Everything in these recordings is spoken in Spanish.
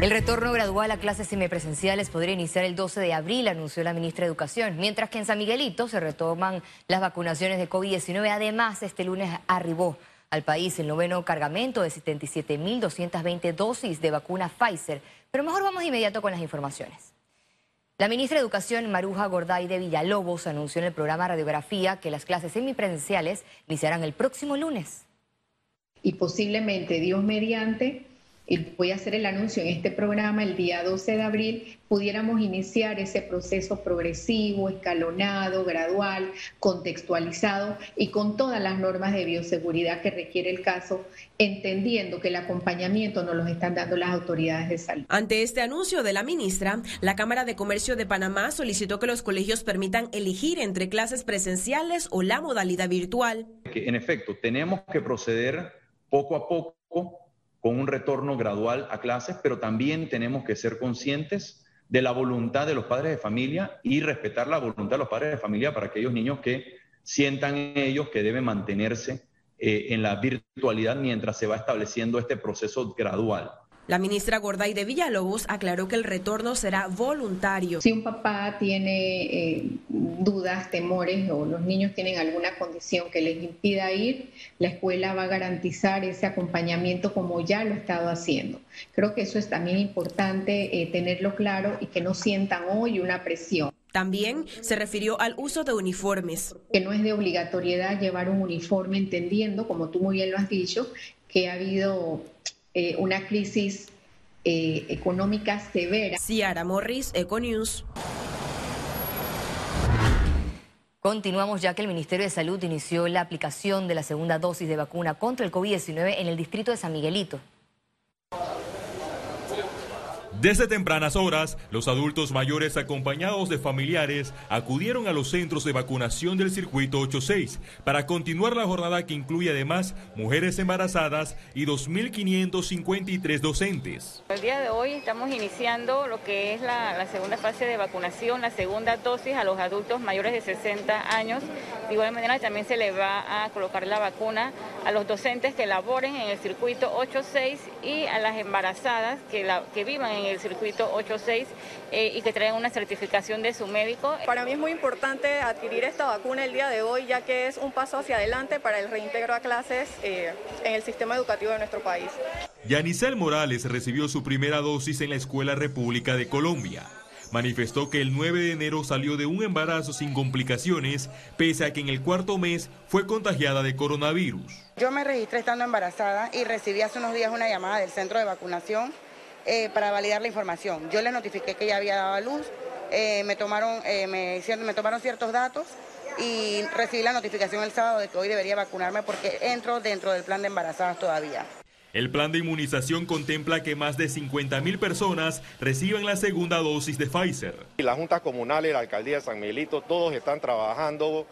El retorno gradual a clases semipresenciales podría iniciar el 12 de abril, anunció la ministra de Educación, mientras que en San Miguelito se retoman las vacunaciones de COVID-19. Además, este lunes arribó al país el noveno cargamento de 77.220 dosis de vacuna Pfizer. Pero mejor vamos de inmediato con las informaciones. La ministra de Educación, Maruja Gorday de Villalobos, anunció en el programa Radiografía que las clases semipresenciales iniciarán el próximo lunes. Y posiblemente, Dios mediante, voy a hacer el anuncio en este programa el día 12 de abril, pudiéramos iniciar ese proceso progresivo, escalonado, gradual, contextualizado y con todas las normas de bioseguridad que requiere el caso, entendiendo que el acompañamiento nos lo están dando las autoridades de salud. Ante este anuncio de la ministra, la Cámara de Comercio de Panamá solicitó que los colegios permitan elegir entre clases presenciales o la modalidad virtual. en efecto, tenemos que proceder poco a poco con un retorno gradual a clases, pero también tenemos que ser conscientes de la voluntad de los padres de familia y respetar la voluntad de los padres de familia para aquellos niños que sientan ellos que deben mantenerse eh, en la virtualidad mientras se va estableciendo este proceso gradual. La ministra Gorday de Villalobos aclaró que el retorno será voluntario. Si un papá tiene eh, dudas, temores o los niños tienen alguna condición que les impida ir, la escuela va a garantizar ese acompañamiento como ya lo ha estado haciendo. Creo que eso es también importante eh, tenerlo claro y que no sientan hoy una presión. También se refirió al uso de uniformes. Que no es de obligatoriedad llevar un uniforme, entendiendo, como tú muy bien lo has dicho, que ha habido eh, una crisis eh, económica severa. Ciara Morris, Econews. Continuamos ya que el Ministerio de Salud inició la aplicación de la segunda dosis de vacuna contra el COVID-19 en el distrito de San Miguelito. Desde tempranas horas, los adultos mayores acompañados de familiares acudieron a los centros de vacunación del circuito 86 para continuar la jornada que incluye además mujeres embarazadas y 2.553 docentes. El día de hoy estamos iniciando lo que es la, segunda fase de vacunación, la segunda dosis a los adultos mayores de 60 años. De igual manera también se le va a colocar la vacuna a los docentes que laboren en el circuito 86 y a las embarazadas que, la, que vivan en el circuito 86 eh, y que traigan una certificación de su médico. Para mí es muy importante adquirir esta vacuna el día de hoy, ya que es un paso hacia adelante para el reintegro a clases eh, en el sistema educativo de nuestro país. Yanisel Morales recibió su primera dosis en la Escuela República de Colombia manifestó que el 9 de enero salió de un embarazo sin complicaciones, pese a que en el cuarto mes fue contagiada de coronavirus. Yo me registré estando embarazada y recibí hace unos días una llamada del centro de vacunación eh, para validar la información. Yo le notifiqué que ya había dado a luz, eh, me, tomaron, eh, me, me tomaron ciertos datos y recibí la notificación el sábado de que hoy debería vacunarme porque entro dentro del plan de embarazadas todavía. El plan de inmunización contempla que más de 50 mil personas reciban la segunda dosis de Pfizer. La Junta Comunal y la Alcaldía de San Miguelito, todos están trabajando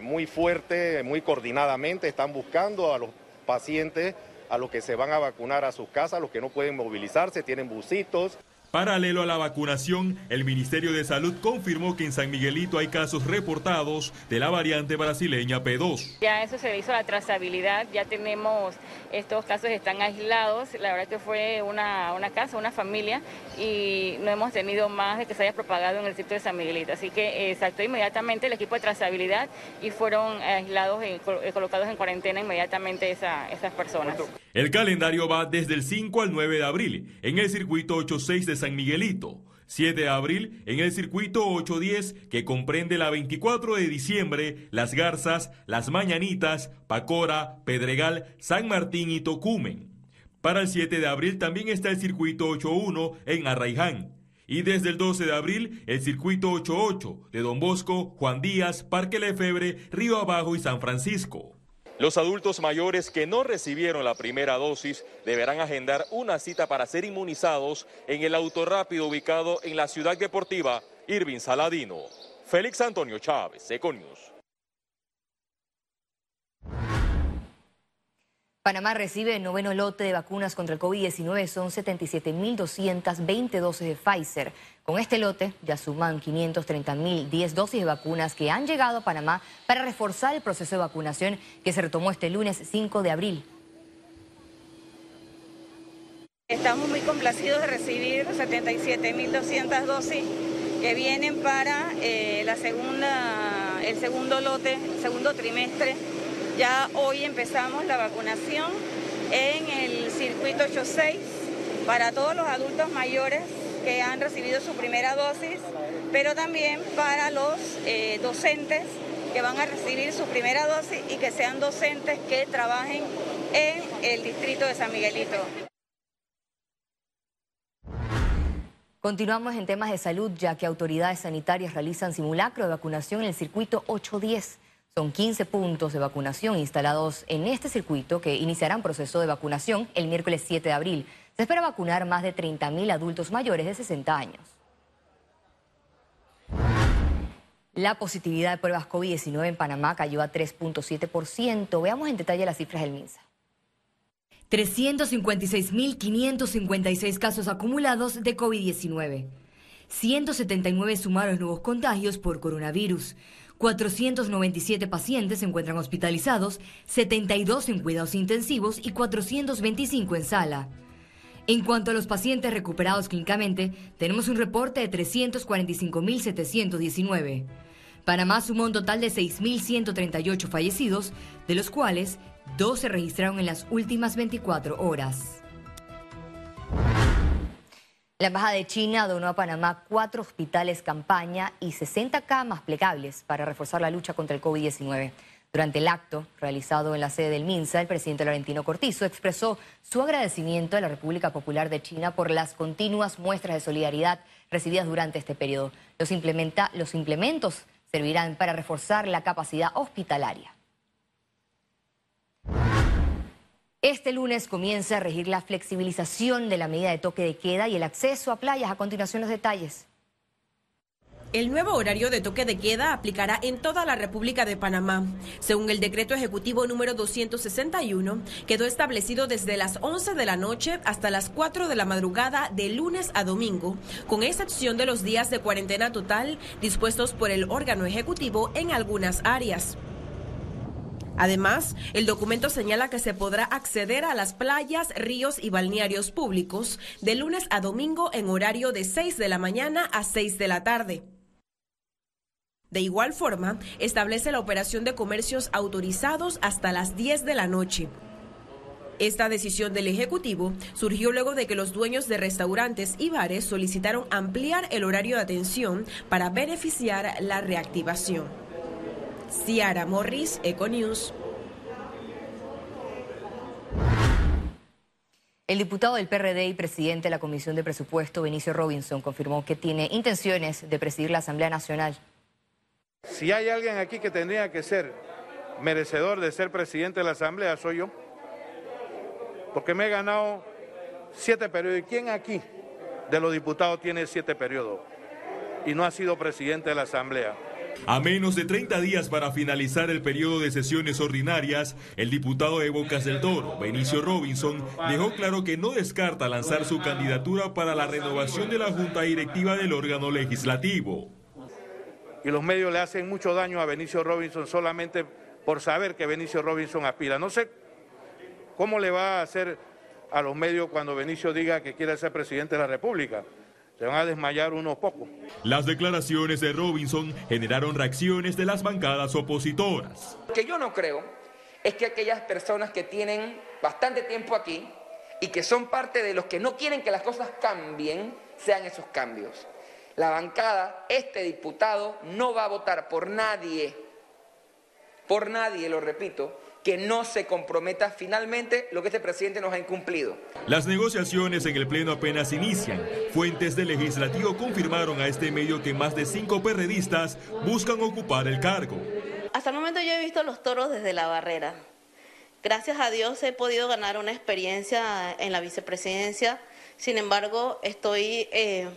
muy fuerte, muy coordinadamente, están buscando a los pacientes a los que se van a vacunar a sus casas, a los que no pueden movilizarse, tienen busitos. Paralelo a la vacunación, el Ministerio de Salud confirmó que en San Miguelito hay casos reportados de la variante brasileña P2. Ya eso se hizo la trazabilidad, ya tenemos estos casos están aislados, la verdad que fue una, una casa, una familia y no hemos tenido más de que se haya propagado en el sitio de San Miguelito. Así que eh, saltó inmediatamente el equipo de trazabilidad y fueron aislados, y eh, colocados en cuarentena inmediatamente esas personas. El calendario va desde el 5 al 9 de abril en el circuito 86 de San Miguelito. 7 de abril en el circuito 810 que comprende la 24 de diciembre, Las Garzas, Las Mañanitas, Pacora, Pedregal, San Martín y Tocumen. Para el 7 de abril también está el circuito 81 en Arraiján. Y desde el 12 de abril, el circuito 88 de Don Bosco, Juan Díaz, Parque Lefebre, Río Abajo y San Francisco. Los adultos mayores que no recibieron la primera dosis deberán agendar una cita para ser inmunizados en el autorrápido ubicado en la ciudad deportiva Irving Saladino. Félix Antonio Chávez, Econius. Panamá recibe el noveno lote de vacunas contra el COVID-19, son 77.220 dosis de Pfizer. Con este lote ya suman 530.010 dosis de vacunas que han llegado a Panamá para reforzar el proceso de vacunación que se retomó este lunes 5 de abril. Estamos muy complacidos de recibir 77.200 dosis que vienen para eh, la segunda, el segundo lote, segundo trimestre. Ya hoy empezamos la vacunación en el circuito 86 para todos los adultos mayores que han recibido su primera dosis, pero también para los eh, docentes que van a recibir su primera dosis y que sean docentes que trabajen en el distrito de San Miguelito. Continuamos en temas de salud, ya que autoridades sanitarias realizan simulacro de vacunación en el circuito 810. Son 15 puntos de vacunación instalados en este circuito que iniciarán proceso de vacunación el miércoles 7 de abril. Se espera vacunar más de 30.000 adultos mayores de 60 años. La positividad de pruebas COVID-19 en Panamá cayó a 3.7%. Veamos en detalle las cifras del MINSA. 356.556 casos acumulados de COVID-19. 179 sumaron nuevos contagios por coronavirus. 497 pacientes se encuentran hospitalizados, 72 en cuidados intensivos y 425 en sala. En cuanto a los pacientes recuperados clínicamente, tenemos un reporte de 345.719. Panamá sumó un total de 6.138 fallecidos, de los cuales Dos se registraron en las últimas 24 horas. La Embajada de China donó a Panamá cuatro hospitales campaña y 60 camas plegables para reforzar la lucha contra el COVID-19. Durante el acto realizado en la sede del MINSA, el presidente Laurentino Cortizo expresó su agradecimiento a la República Popular de China por las continuas muestras de solidaridad recibidas durante este periodo. Los, los implementos servirán para reforzar la capacidad hospitalaria. Este lunes comienza a regir la flexibilización de la medida de toque de queda y el acceso a playas. A continuación los detalles. El nuevo horario de toque de queda aplicará en toda la República de Panamá. Según el decreto ejecutivo número 261, quedó establecido desde las 11 de la noche hasta las 4 de la madrugada de lunes a domingo, con excepción de los días de cuarentena total dispuestos por el órgano ejecutivo en algunas áreas. Además, el documento señala que se podrá acceder a las playas, ríos y balnearios públicos de lunes a domingo en horario de 6 de la mañana a 6 de la tarde. De igual forma, establece la operación de comercios autorizados hasta las 10 de la noche. Esta decisión del Ejecutivo surgió luego de que los dueños de restaurantes y bares solicitaron ampliar el horario de atención para beneficiar la reactivación. Ciara Morris, Econews. El diputado del PRD y presidente de la Comisión de Presupuesto, Benicio Robinson, confirmó que tiene intenciones de presidir la Asamblea Nacional. Si hay alguien aquí que tendría que ser merecedor de ser presidente de la Asamblea, soy yo. Porque me he ganado siete periodos. ¿Y quién aquí de los diputados tiene siete periodos? Y no ha sido presidente de la Asamblea. A menos de 30 días para finalizar el periodo de sesiones ordinarias, el diputado de Bocas del Toro, Benicio Robinson, dejó claro que no descarta lanzar su candidatura para la renovación de la Junta Directiva del órgano legislativo. Y los medios le hacen mucho daño a Benicio Robinson solamente por saber que Benicio Robinson aspira. No sé cómo le va a hacer a los medios cuando Benicio diga que quiere ser presidente de la República se van a desmayar unos pocos. Las declaraciones de Robinson generaron reacciones de las bancadas opositoras. Lo que yo no creo es que aquellas personas que tienen bastante tiempo aquí y que son parte de los que no quieren que las cosas cambien, sean esos cambios. La bancada, este diputado, no va a votar por nadie, por nadie, lo repito, que no se comprometa finalmente lo que este presidente nos ha incumplido. Las negociaciones en el Pleno apenas inician. Fuentes del legislativo confirmaron a este medio que más de cinco perredistas buscan ocupar el cargo. Hasta el momento yo he visto los toros desde la barrera. Gracias a Dios he podido ganar una experiencia en la vicepresidencia. Sin embargo, estoy eh,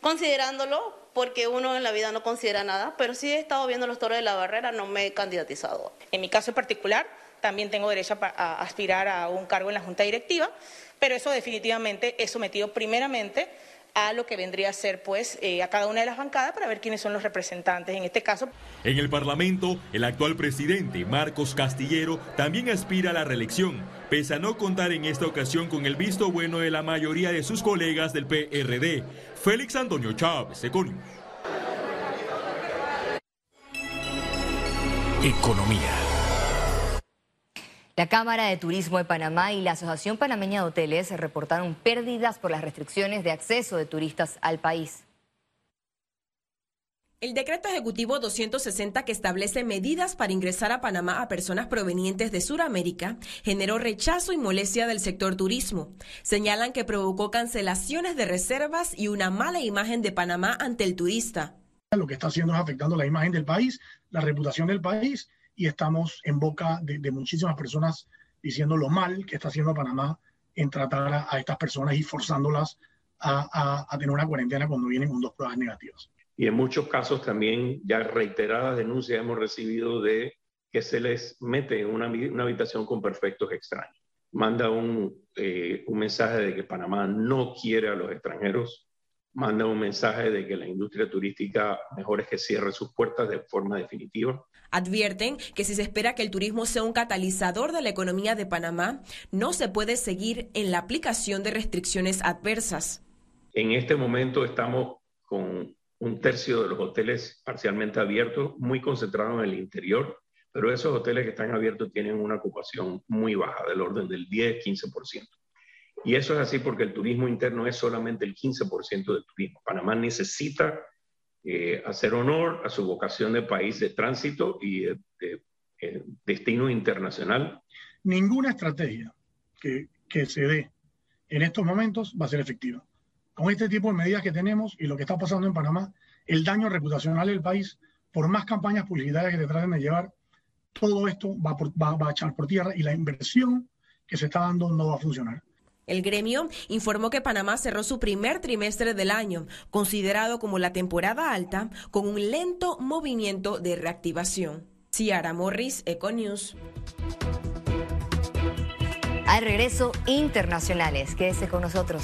considerándolo porque uno en la vida no considera nada, pero sí he estado viendo los toros de la barrera, no me he candidatizado. En mi caso en particular, también tengo derecho a aspirar a un cargo en la Junta Directiva, pero eso definitivamente es sometido primeramente a lo que vendría a ser pues eh, a cada una de las bancadas para ver quiénes son los representantes en este caso. En el Parlamento, el actual presidente Marcos Castillero también aspira a la reelección, pese a no contar en esta ocasión con el visto bueno de la mayoría de sus colegas del PRD. Félix Antonio Chávez, Econius. Economía. La Cámara de Turismo de Panamá y la Asociación Panameña de Hoteles reportaron pérdidas por las restricciones de acceso de turistas al país. El decreto ejecutivo 260 que establece medidas para ingresar a Panamá a personas provenientes de Sudamérica generó rechazo y molestia del sector turismo. Señalan que provocó cancelaciones de reservas y una mala imagen de Panamá ante el turista. Lo que está haciendo es afectando la imagen del país, la reputación del país y estamos en boca de, muchísimas personas diciendo lo mal que está haciendo Panamá en tratar a, estas personas y forzándolas a, tener una cuarentena cuando vienen con dos pruebas negativas. Y en muchos casos también ya reiteradas denuncias hemos recibido de que se les mete en una, habitación con perfectos extraños. Manda eh, un mensaje de que Panamá no quiere a los extranjeros, manda un mensaje de que la industria turística mejor es que cierre sus puertas de forma definitiva Advierten que si se espera que el turismo sea un catalizador de la economía de Panamá, no se puede seguir en la aplicación de restricciones adversas. En este momento estamos con un tercio de los hoteles parcialmente abiertos, muy concentrados en el interior, pero esos hoteles que están abiertos tienen una ocupación muy baja, del orden del 10-15%. Y eso es así porque el turismo interno es solamente el 15% del turismo. Panamá necesita eh, hacer honor a su vocación de país de tránsito y de, eh, destino internacional. Ninguna estrategia que, que se dé en estos momentos va a ser efectiva. Con este tipo de medidas que tenemos y lo que está pasando en Panamá, el daño reputacional del país, por más campañas publicitarias que te traten de llevar, todo esto va, va, va a echar por tierra y la inversión que se está dando no va a funcionar. El gremio informó que Panamá cerró su primer trimestre del año, considerado como la temporada alta, con un lento movimiento de reactivación. Ciara Morris, Econews. Al regreso, internacionales. Quédese con nosotros.